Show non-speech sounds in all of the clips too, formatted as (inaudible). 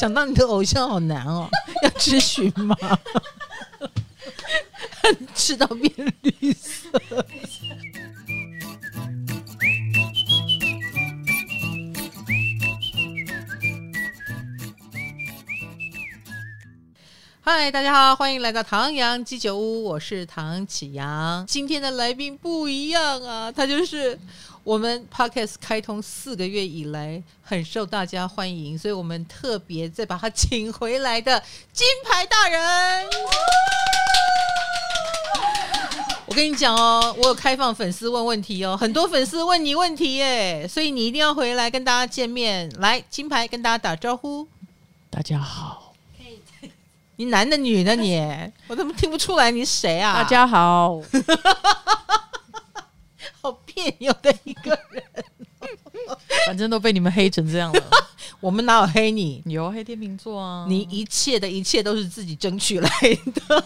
想当你的偶像好难哦，(laughs) 要咨询吗？(laughs) 吃到变绿色。嗨，大家好，欢迎来到唐阳鸡酒屋，我是唐启阳。今天的来宾不一样啊，他就是。我们 Podcast 开通四个月以来很受大家欢迎，所以我们特别再把他请回来的金牌大人。我跟你讲哦，我有开放粉丝问问题哦，很多粉丝问你问题耶，所以你一定要回来跟大家见面。来，金牌跟大家打招呼。大家好。你男的女的你？我怎么听不出来你谁啊？大家好。(laughs) 好别扭的一个人，(laughs) 反正都被你们黑成这样了。(laughs) 我们哪有黑你？有黑天秤座啊！你一切的一切都是自己争取来的。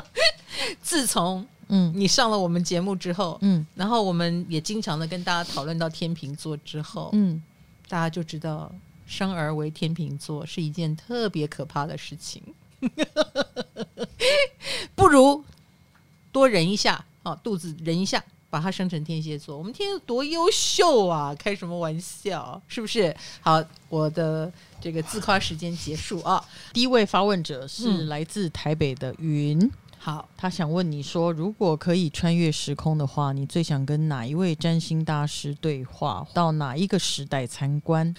(laughs) 自从嗯你上了我们节目之后，嗯，然后我们也经常的跟大家讨论到天秤座之后，嗯，大家就知道生而为天秤座是一件特别可怕的事情。不如多忍一下，哦，肚子忍一下。把它生成天蝎座，我们天蝎多优秀啊！开什么玩笑，是不是？好，我的这个自夸时间结束啊。第一位发问者是来自台北的云，嗯、好，他想问你说，如果可以穿越时空的话，你最想跟哪一位占星大师对话？到哪一个时代参观？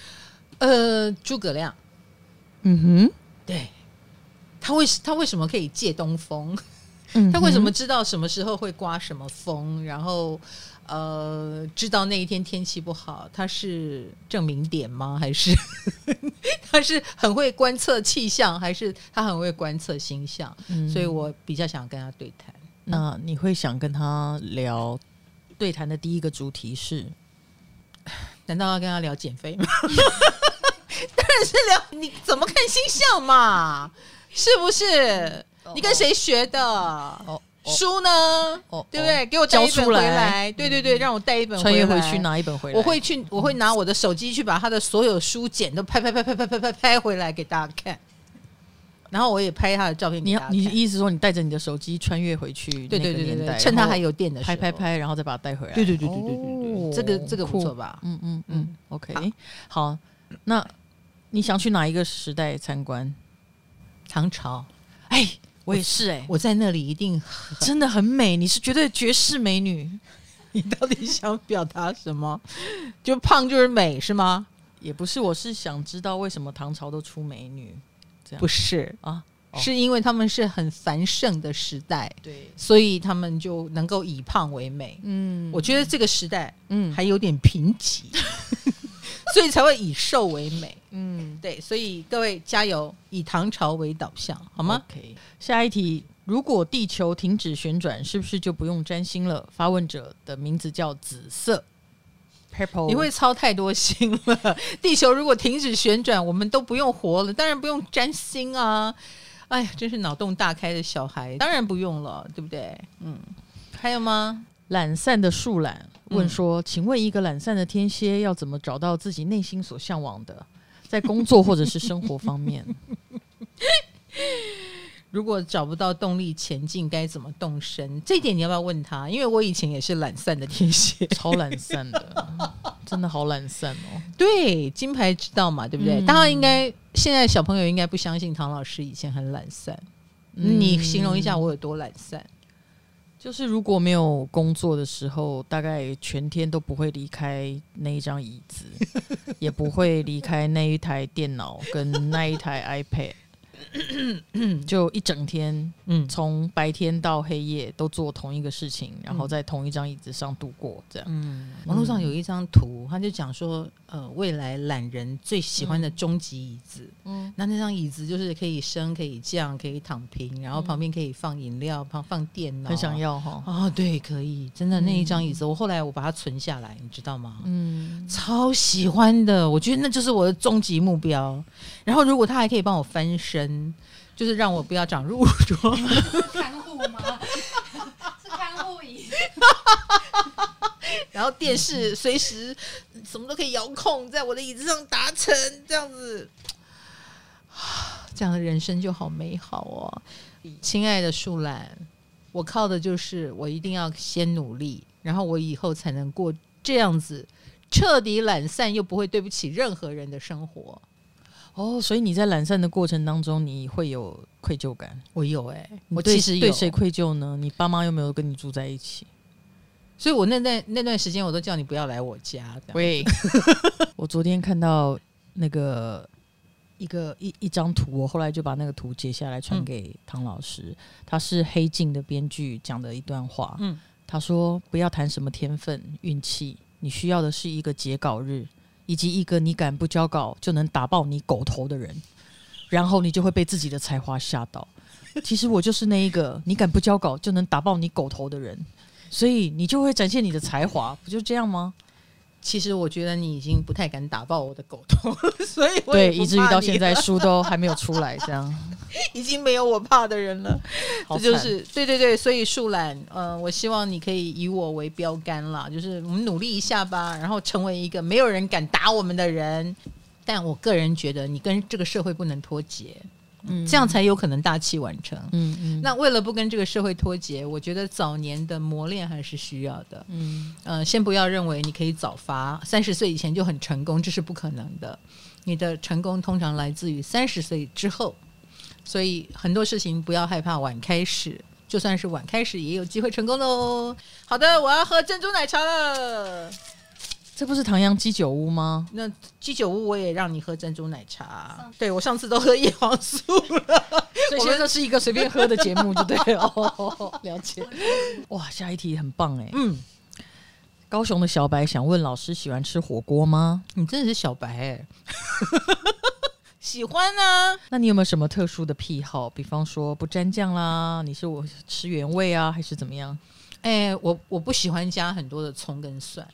呃，诸葛亮。嗯哼，对，他为他为什么可以借东风？他为什么知道什么时候会刮什么风？然后，呃，知道那一天天气不好，他是证明点吗？还是 (laughs) 他是很会观测气象？还是他很会观测星象？嗯，所以我比较想跟他对谈。那你会想跟他聊对谈的第一个主题是？(laughs) 难道要跟他聊减肥吗？(laughs) 当然是聊你怎么看星象嘛，是不是？你跟谁学的？哦，书呢？哦，对不对？给我带一本回来。对对对，让我带一本。穿越回去拿一本回来。我会去，我会拿我的手机去把他的所有书简都拍拍拍拍拍拍拍拍回来给大家看。然后我也拍他的照片。你你意思说你带着你的手机穿越回去？对对对对，趁他还有电的时候，拍拍拍，然后再把它带回来。对对对对对对对，这个这个不错吧？嗯嗯嗯，OK，好。那你想去哪一个时代参观？唐朝。哎。我也是哎、欸，我在那里一定 (laughs) 真的很美。你是绝对绝世美女，(laughs) 你到底想表达什么？就胖就是美是吗？也不是，我是想知道为什么唐朝都出美女。这样不是啊，哦、是因为他们是很繁盛的时代，对，所以他们就能够以胖为美。嗯，我觉得这个时代嗯还有点贫瘠。(laughs) 嗯所以才会以瘦为美，嗯，对，所以各位加油，以唐朝为导向，好吗？OK，下一题，如果地球停止旋转，是不是就不用占星了？发问者的名字叫紫色，Purple，你会操太多心了。(laughs) 地球如果停止旋转，我们都不用活了，当然不用占星啊！哎呀，真是脑洞大开的小孩，当然不用了，对不对？嗯，还有吗？懒散的树懒。问说，请问一个懒散的天蝎要怎么找到自己内心所向往的，(laughs) 在工作或者是生活方面？(laughs) 如果找不到动力前进，该怎么动身？这一点你要不要问他？因为我以前也是懒散的天蝎，(laughs) 超懒散的，真的好懒散哦。对，金牌知道嘛？对不对？大家、嗯、应该现在小朋友应该不相信唐老师以前很懒散。嗯、你形容一下我有多懒散？就是如果没有工作的时候，大概全天都不会离开那一张椅子，也不会离开那一台电脑跟那一台 iPad。(coughs) 就一整天，嗯，从白天到黑夜都做同一个事情，然后在同一张椅子上度过，这样。嗯，网络上有一张图，他就讲说，呃，未来懒人最喜欢的终极椅子，嗯，那那张椅子就是可以升、可以降、可以躺平，然后旁边可以放饮料、放放电脑，很想要哈。哦，对，可以，真的那一张椅子，我后来我把它存下来，你知道吗？嗯，超喜欢的，我觉得那就是我的终极目标。然后如果他还可以帮我翻身。就是让我不要长褥疮，看护吗？(laughs) 是看护椅。然后电视随时什么都可以遥控，在我的椅子上达成这样子。(sighs) 这样的人生就好美好哦。亲爱的树懒，我靠的就是我一定要先努力，然后我以后才能过这样子彻底懒散又不会对不起任何人的生活。哦，所以你在懒散的过程当中，你会有愧疚感？我有哎、欸，我其实对谁愧疚呢？你爸妈又没有跟你住在一起？所以我那段那段时间，我都叫你不要来我家。喂，(laughs) 我昨天看到那个一个一一张图，我后来就把那个图截下来传给唐老师。嗯、他是《黑镜》的编剧讲的一段话。嗯，他说：“不要谈什么天分、运气，你需要的是一个截稿日，以及一个你敢不交稿就能打爆你狗头的人，然后你就会被自己的才华吓到。其实我就是那一个你敢不交稿就能打爆你狗头的人。”所以你就会展现你的才华，不就这样吗？其实我觉得你已经不太敢打爆我的狗头，(laughs) 所以对，以至于到现在书都还没有出来，这样 (laughs) 已经没有我怕的人了。这就是对对对，所以树懒，呃，我希望你可以以我为标杆啦，就是我们努力一下吧，然后成为一个没有人敢打我们的人。但我个人觉得，你跟这个社会不能脱节。嗯，这样才有可能大器晚成。嗯嗯。那为了不跟这个社会脱节，我觉得早年的磨练还是需要的。嗯。呃，先不要认为你可以早发，三十岁以前就很成功，这是不可能的。你的成功通常来自于三十岁之后，所以很多事情不要害怕晚开始，就算是晚开始也有机会成功的哦。好的，我要喝珍珠奶茶了。这不是唐阳鸡酒屋吗？那鸡酒屋我也让你喝珍珠奶茶。对，我上次都喝叶黄素了，(laughs) 所以现在这是一个随便喝的节目，就对了。哦，(laughs) 了解。哇，下一题很棒哎。嗯，高雄的小白想问老师，喜欢吃火锅吗？你真的是小白哎。喜欢啊。那你有没有什么特殊的癖好？比方说不沾酱啦，你是我吃原味啊，还是怎么样？哎，我我不喜欢加很多的葱跟蒜。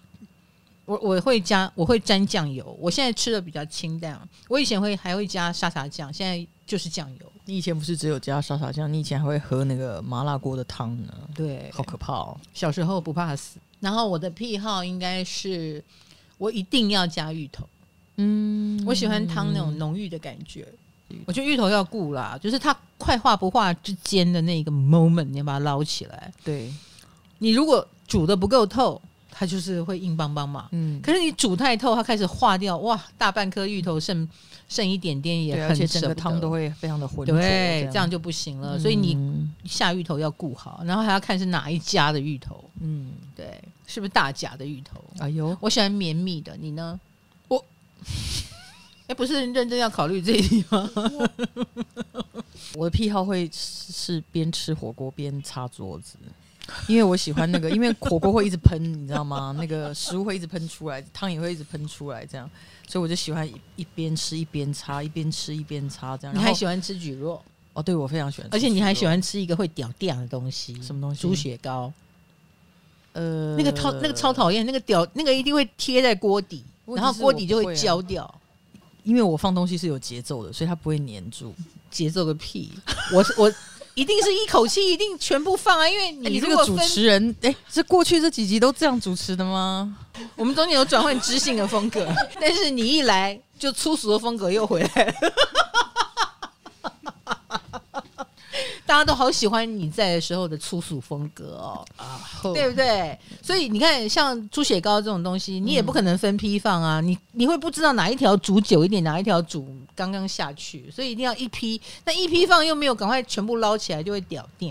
我我会加，我会沾酱油。我现在吃的比较清淡。我以前会还会加沙茶酱，现在就是酱油。你以前不是只有加沙茶酱？你以前还会喝那个麻辣锅的汤呢？对，好可怕哦！小时候不怕死。然后我的癖好应该是，我一定要加芋头。嗯，我喜欢汤那种浓郁的感觉。嗯、我觉得芋头要顾啦，就是它快化不化之间的那个 moment，你要把它捞起来。对，你如果煮的不够透。它就是会硬邦邦嘛，嗯，可是你煮太透，它开始化掉，哇，大半颗芋头剩剩一点点也很，而且整个汤都会非常的浑浊，对，这样就不行了。嗯、所以你下芋头要顾好，然后还要看是哪一家的芋头，嗯，对，是不是大甲的芋头？哎呦，我喜欢绵密的，你呢？我，(laughs) 哎，不是认真要考虑这一题吗？(laughs) 我的癖好会是边吃火锅边擦桌子。因为我喜欢那个，因为火锅会一直喷，你知道吗？那个食物会一直喷出来，汤也会一直喷出来，这样，所以我就喜欢一边吃一边擦，一边吃一边擦，这样。你还喜欢吃蒟蒻？哦，对，我非常喜欢吃，而且你还喜欢吃一个会屌掉的东西，什么东西？猪血糕。呃，那个超那个超讨厌，那个屌那个一定会贴在锅底，然后锅底就会焦掉。啊、因为我放东西是有节奏的，所以它不会粘住。节奏个屁！我我。(laughs) 一定是一口气，一定全部放啊！因为你这个主持人，哎，是过去这几集都这样主持的吗？(laughs) 我们中间有转换知性的风格，但是你一来就粗俗的风格又回来了。大家都好喜欢你在的时候的粗俗风格哦，啊，对不对？所以你看，像猪血糕这种东西，你也不可能分批放啊，你你会不知道哪一条煮久一点，哪一条煮刚刚下去，所以一定要一批。那一批放又没有赶快全部捞起来，就会掉掉。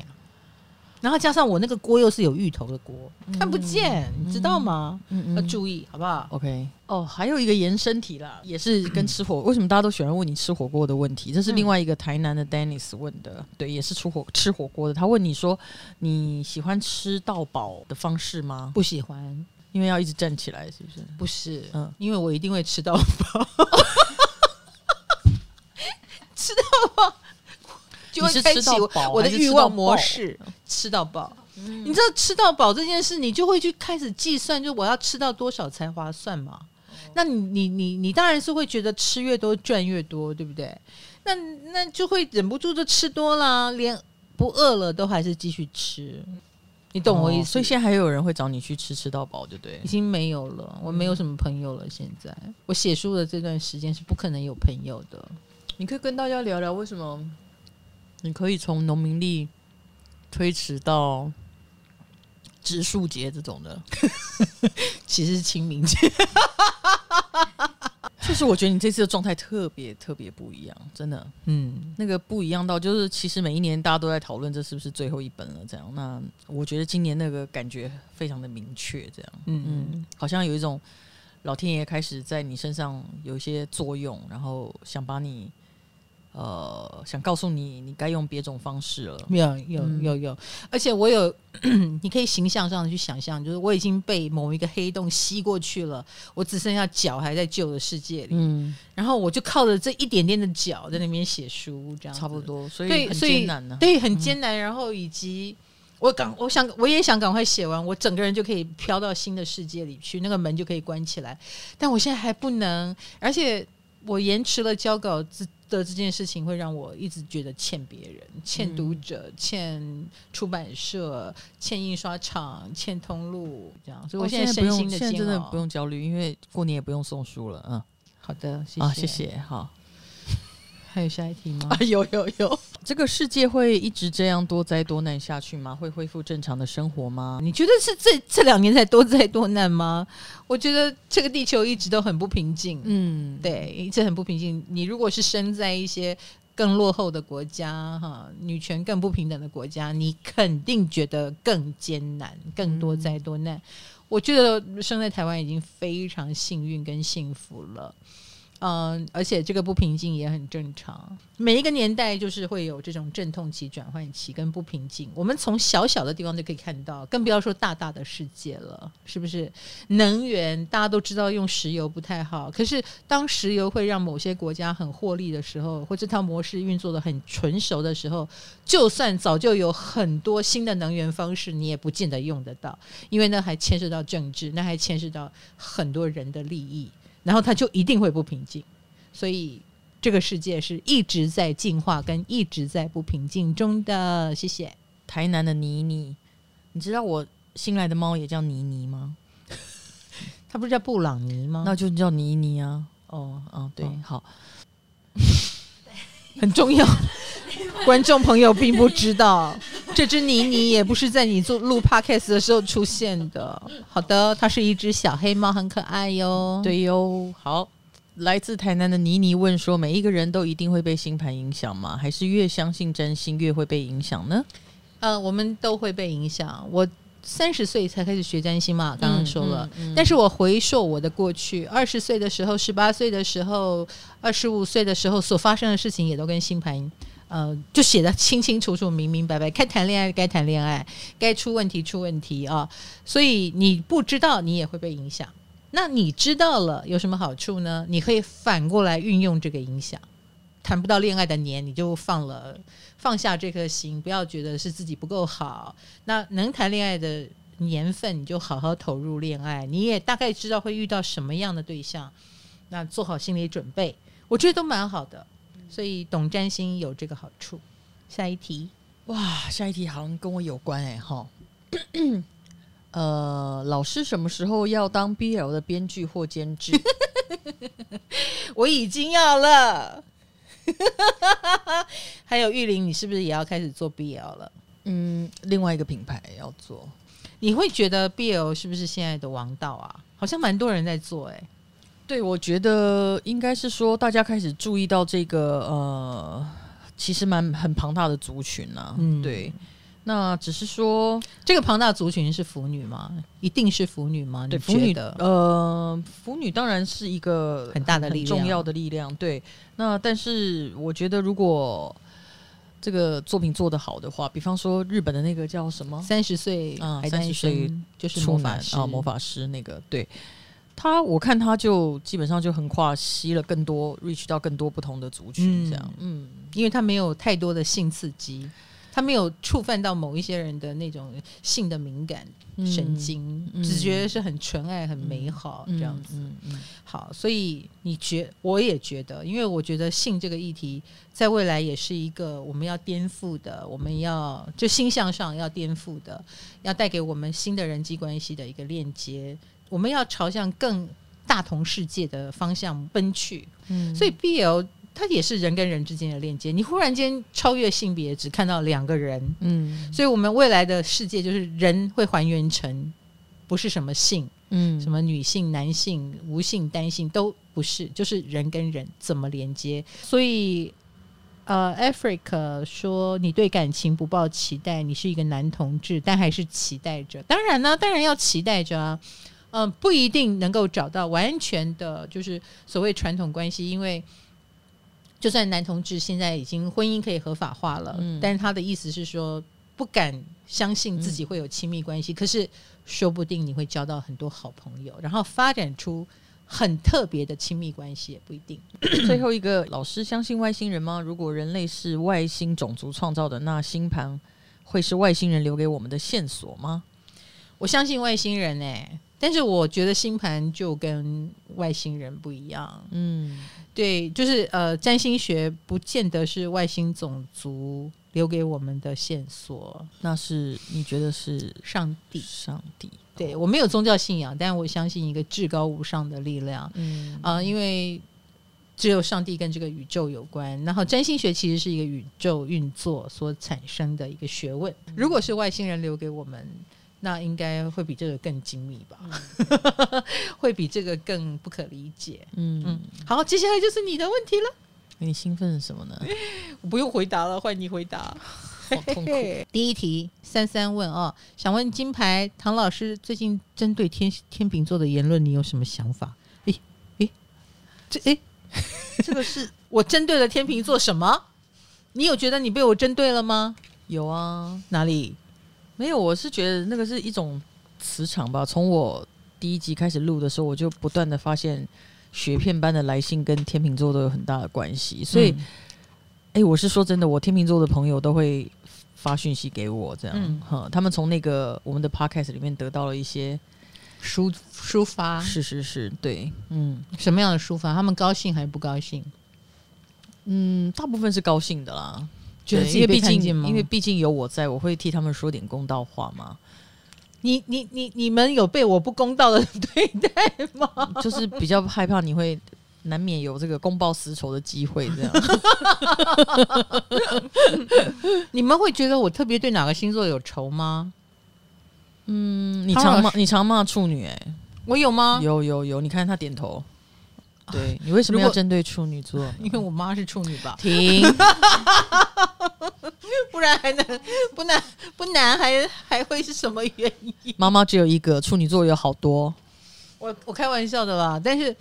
然后加上我那个锅又是有芋头的锅，嗯、看不见，你知道吗？要注意，好不好？OK。哦，还有一个延伸题啦，也是跟吃火，(clears throat) 为什么大家都喜欢问你吃火锅的问题？这是另外一个台南的 Dennis 问的，嗯、对，也是出火吃火锅的。他问你说，你喜欢吃到饱的方式吗？不喜欢，因为要一直站起来，是不是？不是，嗯，因为我一定会吃到饱，(laughs) (laughs) 吃到饱。就会开启我的欲望模式，吃到饱。嗯、你知道吃到饱这件事，你就会去开始计算，就我要吃到多少才划算嘛？哦、那你你你你当然是会觉得吃越多赚越多，对不对？那那就会忍不住就吃多了，连不饿了都还是继续吃。你懂我意思？哦、所以现在还有人会找你去吃吃到饱，对不对？已经没有了，我没有什么朋友了。现在我写书的这段时间是不可能有朋友的。你可以跟大家聊聊为什么你可以从农民历推迟到植树节这种的，(laughs) 其实是清明节。(laughs) 就是我觉得你这次的状态特别特别不一样，真的，嗯，那个不一样到就是其实每一年大家都在讨论这是不是最后一本了，这样。那我觉得今年那个感觉非常的明确，这样，嗯嗯，好像有一种老天爷开始在你身上有一些作用，然后想把你。呃，想告诉你，你该用别种方式了。有有有有，而且我有，(clears throat) 你可以形象上的去想象，就是我已经被某一个黑洞吸过去了，我只剩下脚还在旧的世界里，嗯，然后我就靠着这一点点的脚在那边写书，这样差不多，所以很艰难呢，对，很艰难。然后以及我赶，我想我也想赶快写完，我整个人就可以飘到新的世界里去，那个门就可以关起来。但我现在还不能，而且我延迟了交稿的这件事情会让我一直觉得欠别人、欠读者、嗯、欠出版社、欠印刷厂、欠通路，这样。所以我现在身心的煎熬，现在真的不用焦虑，因为过年也不用送书了。嗯，好的，谢谢，啊、谢谢，好。还有下一题吗？啊、有有有，这个世界会一直这样多灾多难下去吗？会恢复正常的生活吗？你觉得是这这两年才多灾多难吗？我觉得这个地球一直都很不平静。嗯，对，一直很不平静。你如果是生在一些更落后的国家，哈，女权更不平等的国家，你肯定觉得更艰难，更多灾多难。嗯、我觉得生在台湾已经非常幸运跟幸福了。嗯，而且这个不平静也很正常。每一个年代就是会有这种阵痛期、转换期跟不平静。我们从小小的地方就可以看到，更不要说大大的世界了，是不是？能源大家都知道用石油不太好，可是当石油会让某些国家很获利的时候，或这套模式运作得很纯熟的时候，就算早就有很多新的能源方式，你也不见得用得到，因为那还牵涉到政治，那还牵涉到很多人的利益。然后他就一定会不平静，所以这个世界是一直在进化跟一直在不平静中的。谢谢台南的妮妮，你知道我新来的猫也叫妮妮吗？(laughs) 它不是叫布朗尼吗？那就叫妮妮啊。哦，哦，对，哦、好，(laughs) 很重要。(laughs) 观众朋友并不知道，(laughs) 这只妮妮也不是在你做录 podcast 的时候出现的。好的，它是一只小黑猫，很可爱哟。对哟。好，来自台南的妮妮问说：每一个人都一定会被星盘影响吗？还是越相信占星越会被影响呢？呃，我们都会被影响。我。三十岁才开始学占星嘛，刚刚说了。嗯嗯嗯、但是我回溯我的过去，二十岁的时候、十八岁的时候、二十五岁的时候所发生的事情，也都跟星盘，呃，就写得清清楚楚、明明白白。该谈恋爱该谈恋爱，该出问题出问题啊。所以你不知道，你也会被影响。那你知道了有什么好处呢？你可以反过来运用这个影响。谈不到恋爱的年，你就放了。放下这颗心，不要觉得是自己不够好。那能谈恋爱的年份，你就好好投入恋爱。你也大概知道会遇到什么样的对象，那做好心理准备，我觉得都蛮好的。所以懂占星有这个好处。下一题，哇，下一题好像跟我有关哎哈。(coughs) 呃，老师什么时候要当 BL 的编剧或监制？(laughs) 我已经要了。(laughs) 还有玉玲，你是不是也要开始做 BL 了？嗯，另外一个品牌要做。你会觉得 BL 是不是现在的王道啊？好像蛮多人在做哎、欸。对，我觉得应该是说大家开始注意到这个呃，其实蛮很庞大的族群啊。嗯，对。那只是说，这个庞大族群是腐女吗？一定是腐女吗？对，腐女的呃，腐女当然是一个很大的力量，重要的力量。对，那但是我觉得，如果这个作品做得好的话，比方说日本的那个叫什么三十岁啊，三十岁就是魔法师啊，魔法师那个，对他，我看他就基本上就横跨吸了更多，reach 到更多不同的族群，这样，嗯，因为他没有太多的性刺激。他没有触犯到某一些人的那种性的敏感神经，嗯、只觉得是很纯爱、很美好、嗯、这样子。好，所以你觉我也觉得，因为我觉得性这个议题在未来也是一个我们要颠覆的，我们要就心向上要颠覆的，要带给我们新的人际关系的一个链接。我们要朝向更大同世界的方向奔去。嗯，所以 BL。它也是人跟人之间的链接。你忽然间超越性别，只看到两个人，嗯，所以我们未来的世界就是人会还原成不是什么性，嗯，什么女性、男性、无性、单性都不是，就是人跟人怎么连接。所以，呃，Africa 说你对感情不抱期待，你是一个男同志，但还是期待着。当然呢，当然要期待着啊。嗯、呃，不一定能够找到完全的，就是所谓传统关系，因为就算男同志现在已经婚姻可以合法化了，嗯、但是他的意思是说不敢相信自己会有亲密关系，嗯、可是说不定你会交到很多好朋友，然后发展出很特别的亲密关系也不一定。(coughs) 最后一个，老师相信外星人吗？如果人类是外星种族创造的，那星盘会是外星人留给我们的线索吗？我相信外星人诶、欸。但是我觉得星盘就跟外星人不一样，嗯，对，就是呃，占星学不见得是外星种族留给我们的线索，那是你觉得是上帝？上帝？对，我没有宗教信仰，但我相信一个至高无上的力量，嗯啊、呃，因为只有上帝跟这个宇宙有关，然后占星学其实是一个宇宙运作所产生的一个学问，如果是外星人留给我们。那应该会比这个更精密吧？嗯、(laughs) 会比这个更不可理解。嗯嗯，好，接下来就是你的问题了。你兴奋什么呢？(laughs) 我不用回答了，换你回答。(laughs) 好痛苦。第一题，三三问啊、哦，想问金牌唐老师，最近针对天天秤座的言论，你有什么想法？诶诶，这诶，这个是我针对了天秤座什么？你有觉得你被我针对了吗？有啊，哪里？没有，我是觉得那个是一种磁场吧。从我第一集开始录的时候，我就不断的发现雪片般的来信跟天秤座都有很大的关系。所以，哎、嗯，我是说真的，我天秤座的朋友都会发讯息给我，这样，嗯、他们从那个我们的 podcast 里面得到了一些抒抒发。是是是，对，嗯，什么样的抒发？他们高兴还是不高兴？嗯，大部分是高兴的啦。因为毕竟，因为毕竟有我在，我会替他们说点公道话嘛。你、你、你、你们有被我不公道的 (laughs) 对待吗？(laughs) 就是比较害怕你会难免有这个公报私仇的机会，这样。(laughs) 你们会觉得我特别对哪个星座有仇吗？嗯，你常骂你常骂处女，哎，我有吗？有有有，你看他点头。对，你为什么要针对处女座？因为我妈是处女吧。停，(laughs) 不然还能不难不难还还会是什么原因？妈妈只有一个，处女座有好多。我我开玩笑的啦，但是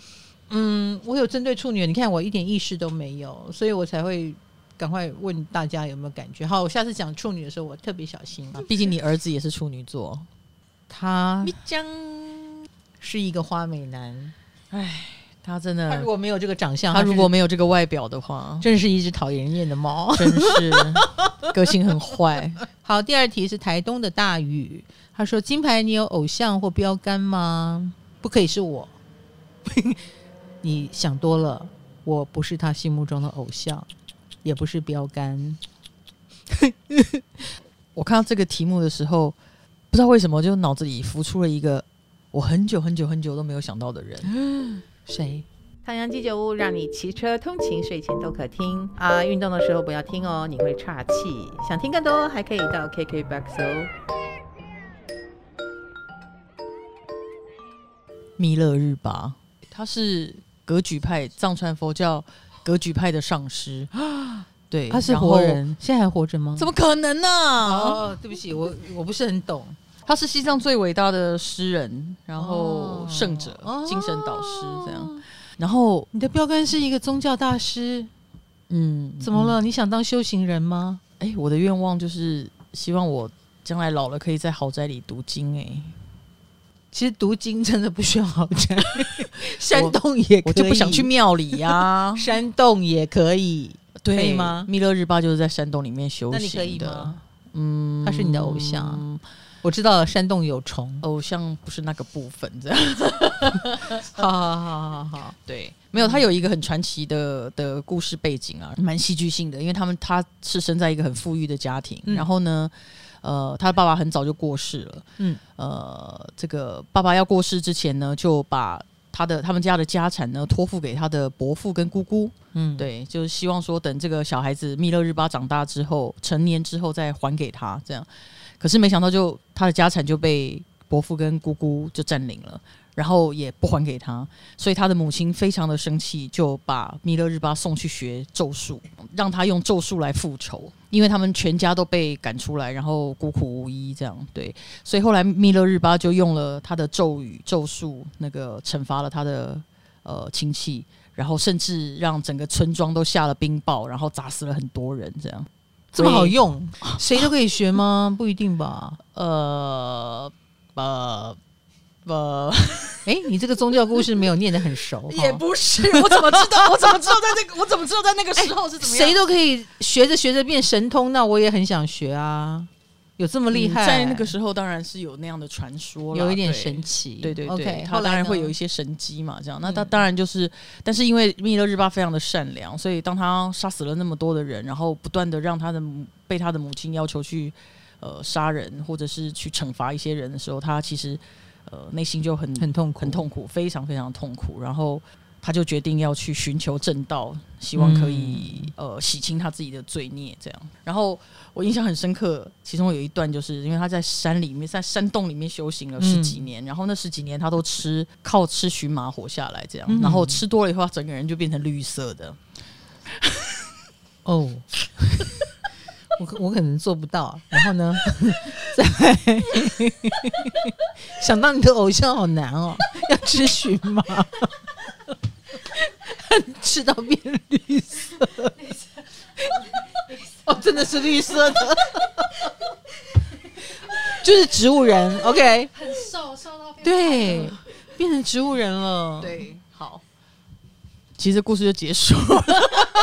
嗯，我有针对处女，你看我一点意识都没有，所以我才会赶快问大家有没有感觉。好，我下次讲处女的时候，我特别小心啊。毕竟你儿子也是处女座，他将是一个花美男。哎。他真的，他如果没有这个长相，他如果没有这个外表的话，真是一只讨人厌的猫，真是 (laughs) 个性很坏。好，第二题是台东的大雨，他说：“金牌，你有偶像或标杆吗？不可以是我，(laughs) 你想多了，我不是他心目中的偶像，也不是标杆。(laughs) ”我看到这个题目的时候，不知道为什么，就脑子里浮出了一个我很久很久很久都没有想到的人。谁？太阳鸡酒屋让你骑车通勤、睡前都可听啊！运动的时候不要听哦，你会岔气。想听更多，还可以到 KKBOX 哦。弥勒日巴，他是格举派藏传佛教格举派的上师啊。(gasps) 对，他是活人，现在还活着吗？怎么可能呢？哦，对不起，我我不是很懂。他是西藏最伟大的诗人，然后圣者、哦、精神导师这样。然后你的标杆是一个宗教大师，嗯，怎么了？嗯、你想当修行人吗？哎，我的愿望就是希望我将来老了可以在豪宅里读经。哎，其实读经真的不需要豪宅，(laughs) 山洞也可以，我就不想去庙里呀、啊，(laughs) 山洞也可以，对可以吗？弥勒日巴就是在山洞里面修行的，那你可以吗？嗯，他是你的偶像。嗯我知道了，山洞有虫，偶像不是那个部分，这样。(laughs) 子。好好好好好，对，没有，他有一个很传奇的的故事背景啊，蛮戏剧性的，因为他们他是生在一个很富裕的家庭，嗯、然后呢，呃，他的爸爸很早就过世了，嗯，呃，这个爸爸要过世之前呢，就把他的他们家的家产呢托付给他的伯父跟姑姑，嗯，对，就是希望说等这个小孩子密勒日巴长大之后成年之后再还给他这样，可是没想到就他的家产就被伯父跟姑姑就占领了。然后也不还给他，所以他的母亲非常的生气，就把密勒日巴送去学咒术，让他用咒术来复仇，因为他们全家都被赶出来，然后孤苦无依这样。对，所以后来密勒日巴就用了他的咒语咒术，那个惩罚了他的呃亲戚，然后甚至让整个村庄都下了冰雹，然后砸死了很多人，这样这么好用，谁都可以学吗？不一定吧。呃呃。呃，(laughs) 哎，你这个宗教故事没有念得很熟，(laughs) 也不是，我怎么知道？(laughs) 我怎么知道在那个？我怎么知道在那个时候是怎么样？谁都可以学着学着变神通，那我也很想学啊！有这么厉害？在那个时候当然是有那样的传说，有一点神奇。对对对，他当然会有一些神机嘛，这样。那他当然就是，但是因为密勒日巴非常的善良，所以当他杀死了那么多的人，然后不断的让他的被他的母亲要求去呃杀人，或者是去惩罚一些人的时候，他其实。呃，内心就很很痛苦，很痛苦，非常非常痛苦。然后他就决定要去寻求正道，希望可以、嗯、呃洗清他自己的罪孽。这样。然后我印象很深刻，其中有一段就是因为他在山里面，在山洞里面修行了十几年，嗯、然后那十几年他都吃靠吃荨麻活下来，这样。嗯、然后吃多了以后，他整个人就变成绿色的。哦。我我可能做不到，然后呢，(laughs) 再想当你的偶像好难哦，要吃荨麻，(laughs) 吃到变绿色，绿色。哦，真的是绿色的，(laughs) 就是植物人，OK，很瘦，瘦到变对，变成植物人了，对，好，其实故事就结束了。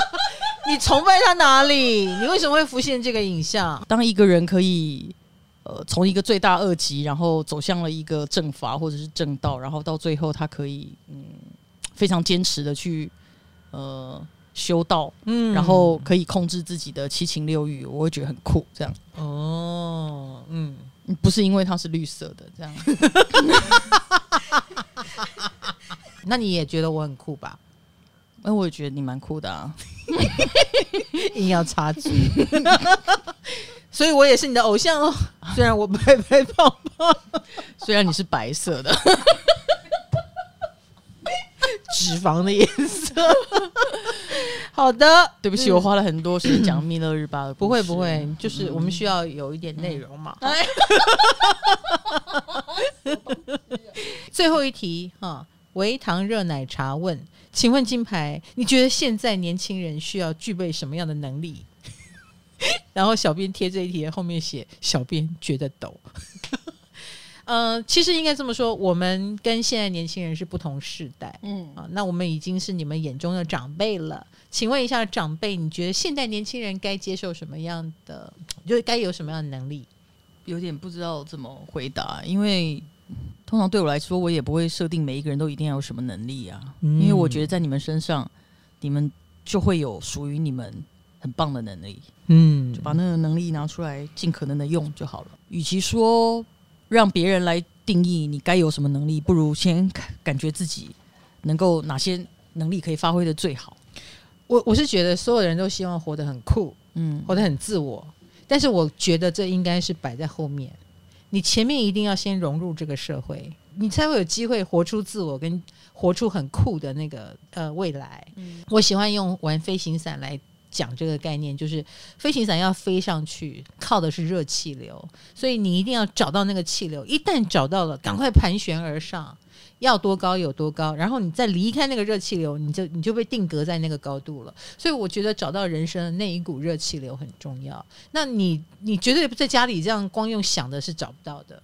(laughs) 你崇拜他哪里？你为什么会浮现这个影像？当一个人可以，呃，从一个罪大恶极，然后走向了一个正法或者是正道，然后到最后他可以，嗯，非常坚持的去，呃，修道，嗯，然后可以控制自己的七情六欲，我会觉得很酷。这样哦，嗯，不是因为它是绿色的，这样。(laughs) 那你也觉得我很酷吧？那我也觉得你蛮酷的啊，硬要插嘴，(laughs) 所以我也是你的偶像哦。虽然我白白胖胖，(laughs) 虽然你是白色的，脂肪的颜色。好的，对不起，我花了很多时间讲密勒日巴的，不会不会，就是我们需要有一点内容嘛。(laughs) 最后一题哈，维糖热奶茶问。请问金牌，你觉得现在年轻人需要具备什么样的能力？(laughs) 然后小编贴这一题后面写：小编觉得抖。呃，其实应该这么说，我们跟现在年轻人是不同世代，嗯啊，那我们已经是你们眼中的长辈了。请问一下长辈，你觉得现代年轻人该接受什么样的？就该有什么样的能力？有点不知道怎么回答，因为。通常对我来说，我也不会设定每一个人都一定要有什么能力啊，嗯、因为我觉得在你们身上，你们就会有属于你们很棒的能力，嗯，就把那个能力拿出来，尽可能的用就好了。与其说让别人来定义你该有什么能力，不如先感觉自己能够哪些能力可以发挥的最好。我我是觉得所有人都希望活得很酷，嗯，活得很自我，但是我觉得这应该是摆在后面。你前面一定要先融入这个社会，你才会有机会活出自我，跟活出很酷的那个呃未来。嗯，我喜欢用玩飞行伞来讲这个概念，就是飞行伞要飞上去，靠的是热气流，所以你一定要找到那个气流，一旦找到了，赶快盘旋而上。要多高有多高，然后你再离开那个热气流，你就你就被定格在那个高度了。所以我觉得找到人生的那一股热气流很重要。那你你绝对不在家里这样光用想的是找不到的，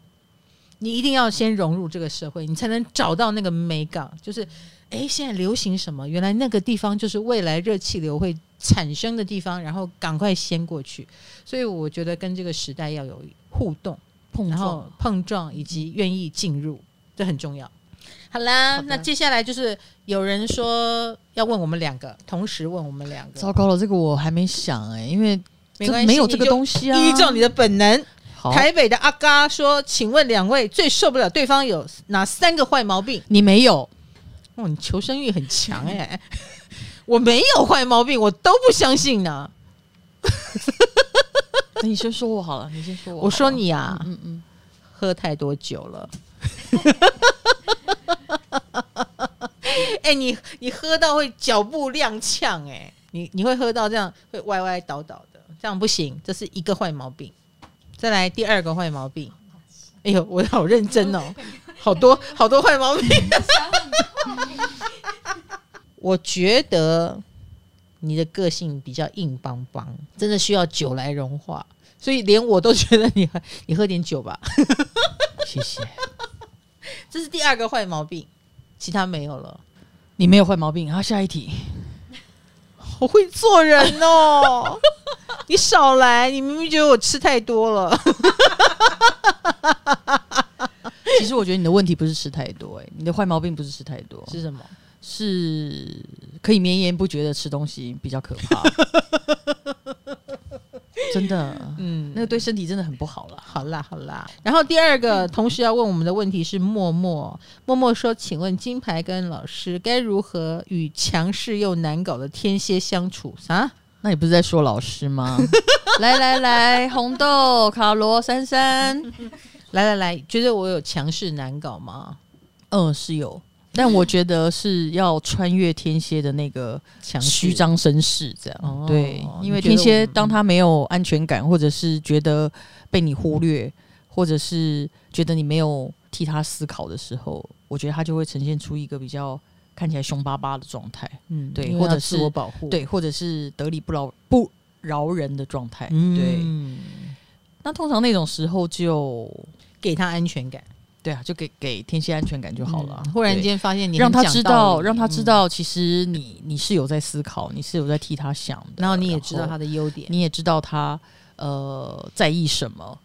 你一定要先融入这个社会，你才能找到那个美感。就是，诶，现在流行什么？原来那个地方就是未来热气流会产生的地方，然后赶快先过去。所以我觉得跟这个时代要有互动、碰撞、然后碰撞以及愿意进入，这很重要。好啦，好那接下来就是有人说要问我们两个，同时问我们两个。糟糕了，这个我还没想哎、欸，因为没关系，没有这个东西啊。依照你的本能，台北的阿嘎说：“请问两位最受不了对方有哪三个坏毛病？”你没有，哦，你求生欲很强哎、欸！我没有坏毛病，我都不相信呢。那 (laughs) 你先说我好了，你先说我。我说你啊，嗯嗯，喝太多酒了。(laughs) (laughs) 哎、欸，你你喝到会脚步踉跄哎，你你会喝到这样会歪歪倒倒的，这样不行，这是一个坏毛病。再来第二个坏毛病，哎呦，我好认真哦，好多好多坏毛病。我觉得你的个性比较硬邦邦，真的需要酒来融化，所以连我都觉得你你喝点酒吧。(laughs) 谢谢。这是第二个坏毛病，其他没有了。你没有坏毛病。好，下一题。我会做人哦，(laughs) 你少来！你明明觉得我吃太多了。其实我觉得你的问题不是吃太多，哎，你的坏毛病不是吃太多，是什么？是可以绵延不绝的吃东西比较可怕。(laughs) 真的，嗯，那个对身体真的很不好了。好啦，好啦。然后第二个，同时要问我们的问题是默默。默默说：“请问金牌跟老师该如何与强势又难搞的天蝎相处？”啥？那你不是在说老师吗？(laughs) 来来来，红豆、卡罗、珊珊，(laughs) 来来来，觉得我有强势难搞吗？嗯，是有。但我觉得是要穿越天蝎的那个虚张声势，这样、哦、对，因为天蝎当他没有安全感，或者是觉得被你忽略，或者是觉得你没有替他思考的时候，我觉得他就会呈现出一个比较看起来凶巴巴的状态，嗯，对，或者是自我保护，对，或者是得理不饶不饶人的状态，嗯、对。那通常那种时候就给他安全感。对啊，就给给天蝎安全感就好了。忽然间发现你让他知道，让他知道，其实你你是有在思考，你是有在替他想的。然后你也知道他的优点，你也知道他呃在意什么，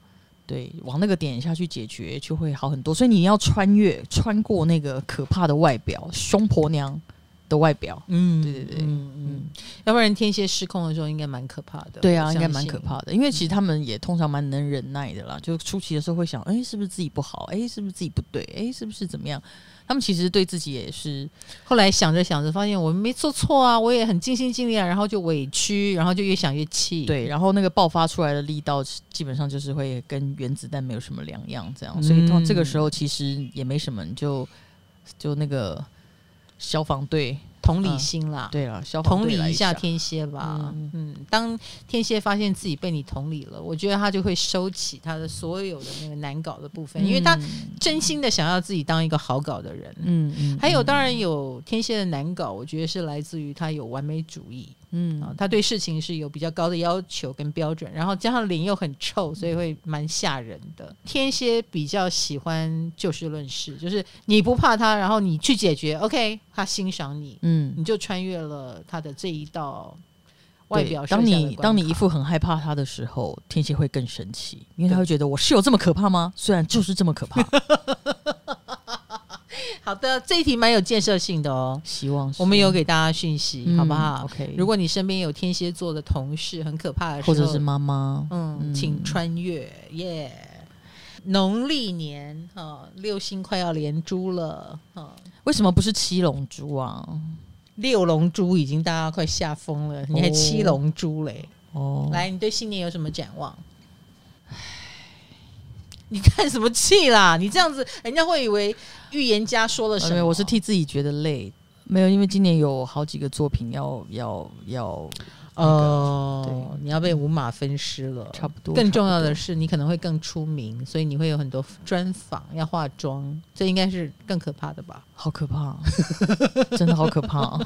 对，往那个点下去解决就会好很多。所以你要穿越穿过那个可怕的外表，凶婆娘。的外表，嗯，对对对，嗯嗯，要不然天蝎失控的时候应该蛮可怕的。对啊，应该蛮可怕的，因为其实他们也通常蛮能忍耐的啦。就初期的时候会想，哎，是不是自己不好？哎，是不是自己不对？哎，是不是怎么样？他们其实对自己也是，后来想着想着，发现我们没做错啊，我也很尽心尽力啊，然后就委屈，然后就越想越气。对，然后那个爆发出来的力道，基本上就是会跟原子弹没有什么两样，这样。所以到这个时候其实也没什么，就就那个。消防队同理心啦，嗯、对了，消防同理一下天蝎吧。嗯，嗯，当天蝎发现自己被你同理了，我觉得他就会收起他的所有的那个难搞的部分，嗯、因为他真心的想要自己当一个好搞的人。嗯嗯，还有当然有天蝎的难搞，我觉得是来自于他有完美主义。嗯啊，他对事情是有比较高的要求跟标准，然后加上脸又很臭，所以会蛮吓人的。天蝎比较喜欢就事论事，就是你不怕他，然后你去解决，OK，他欣赏你，嗯，你就穿越了他的这一道外表。当你当你一副很害怕他的时候，天蝎会更生气，因为他会觉得我是有这么可怕吗？虽然就是这么可怕。(laughs) 好的，这一题蛮有建设性的哦。希望我们有给大家讯息，嗯、好不好？OK。如果你身边有天蝎座的同事，很可怕的时候，或者是妈妈，嗯，嗯请穿越耶。农历年哈、哦，六星快要连珠了哈。哦、为什么不是七龙珠啊？六龙珠已经大家快吓疯了，你还七龙珠嘞？哦，来，你对新年有什么展望？你看什么气啦？你这样子，(laughs) 人家会以为预言家说了什么？没有，我是替自己觉得累。没有，因为今年有好几个作品要要要，那个、哦，你要被五马分尸了，差不多。更重要的是，你可能会更出名，所以你会有很多专访，要化妆，这应该是更可怕的吧？好可怕，真的好可怕。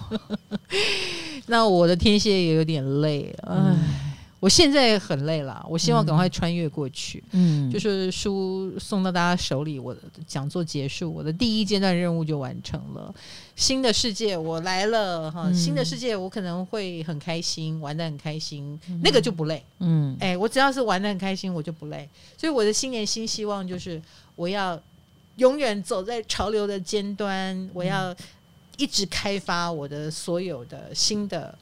(laughs) 那我的天蝎也有点累，唉。嗯我现在很累了，我希望赶快穿越过去。嗯，就是书送到大家手里，我的讲座结束，我的第一阶段任务就完成了。新的世界我来了哈，嗯、新的世界我可能会很开心，玩的很开心，嗯、那个就不累。嗯，哎，我只要是玩的很开心，我就不累。所以我的新年新希望就是，我要永远走在潮流的尖端，我要一直开发我的所有的新的。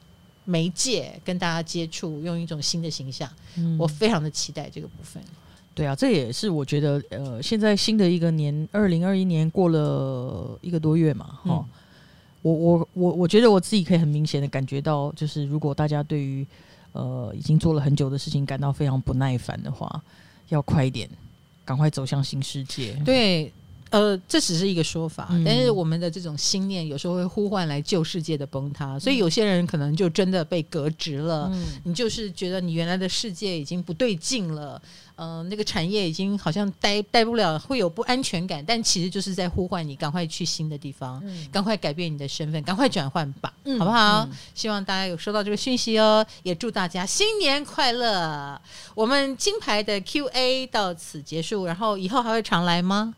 媒介跟大家接触，用一种新的形象，嗯、我非常的期待这个部分。对啊，这也是我觉得，呃，现在新的一个年，二零二一年过了一个多月嘛，哈、嗯，我我我我觉得我自己可以很明显的感觉到，就是如果大家对于呃已经做了很久的事情感到非常不耐烦的话，要快一点，赶快走向新世界。对。呃，这只是一个说法，嗯、但是我们的这种心念有时候会呼唤来旧世界的崩塌，嗯、所以有些人可能就真的被革职了。嗯、你就是觉得你原来的世界已经不对劲了，呃，那个产业已经好像待待不了，会有不安全感，但其实就是在呼唤你赶快去新的地方，嗯、赶快改变你的身份，赶快转换吧，嗯、好不好？嗯、希望大家有收到这个讯息哦，也祝大家新年快乐。我们金牌的 Q&A 到此结束，然后以后还会常来吗？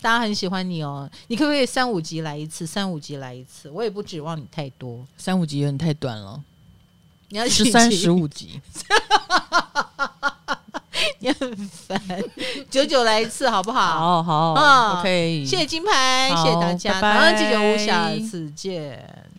大家很喜欢你哦，你可不可以三五集来一次？三五集来一次，我也不指望你太多。三五集有点太短了，你要十三十五集，(laughs) 你很烦。九九来一次好不好？好好，嗯，OK。谢谢金牌，谢谢大家，台湾记者，下次见。